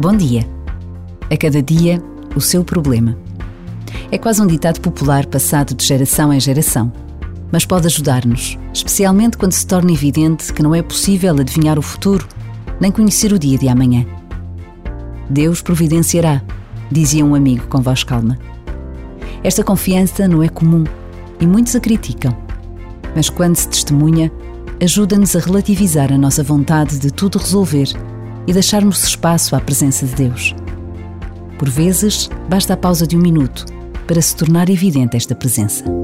Bom dia. A cada dia, o seu problema. É quase um ditado popular passado de geração em geração, mas pode ajudar-nos, especialmente quando se torna evidente que não é possível adivinhar o futuro nem conhecer o dia de amanhã. Deus providenciará, dizia um amigo com voz calma. Esta confiança não é comum e muitos a criticam, mas quando se testemunha, ajuda-nos a relativizar a nossa vontade de tudo resolver e deixarmos espaço à presença de Deus. Por vezes, basta a pausa de um minuto para se tornar evidente esta presença.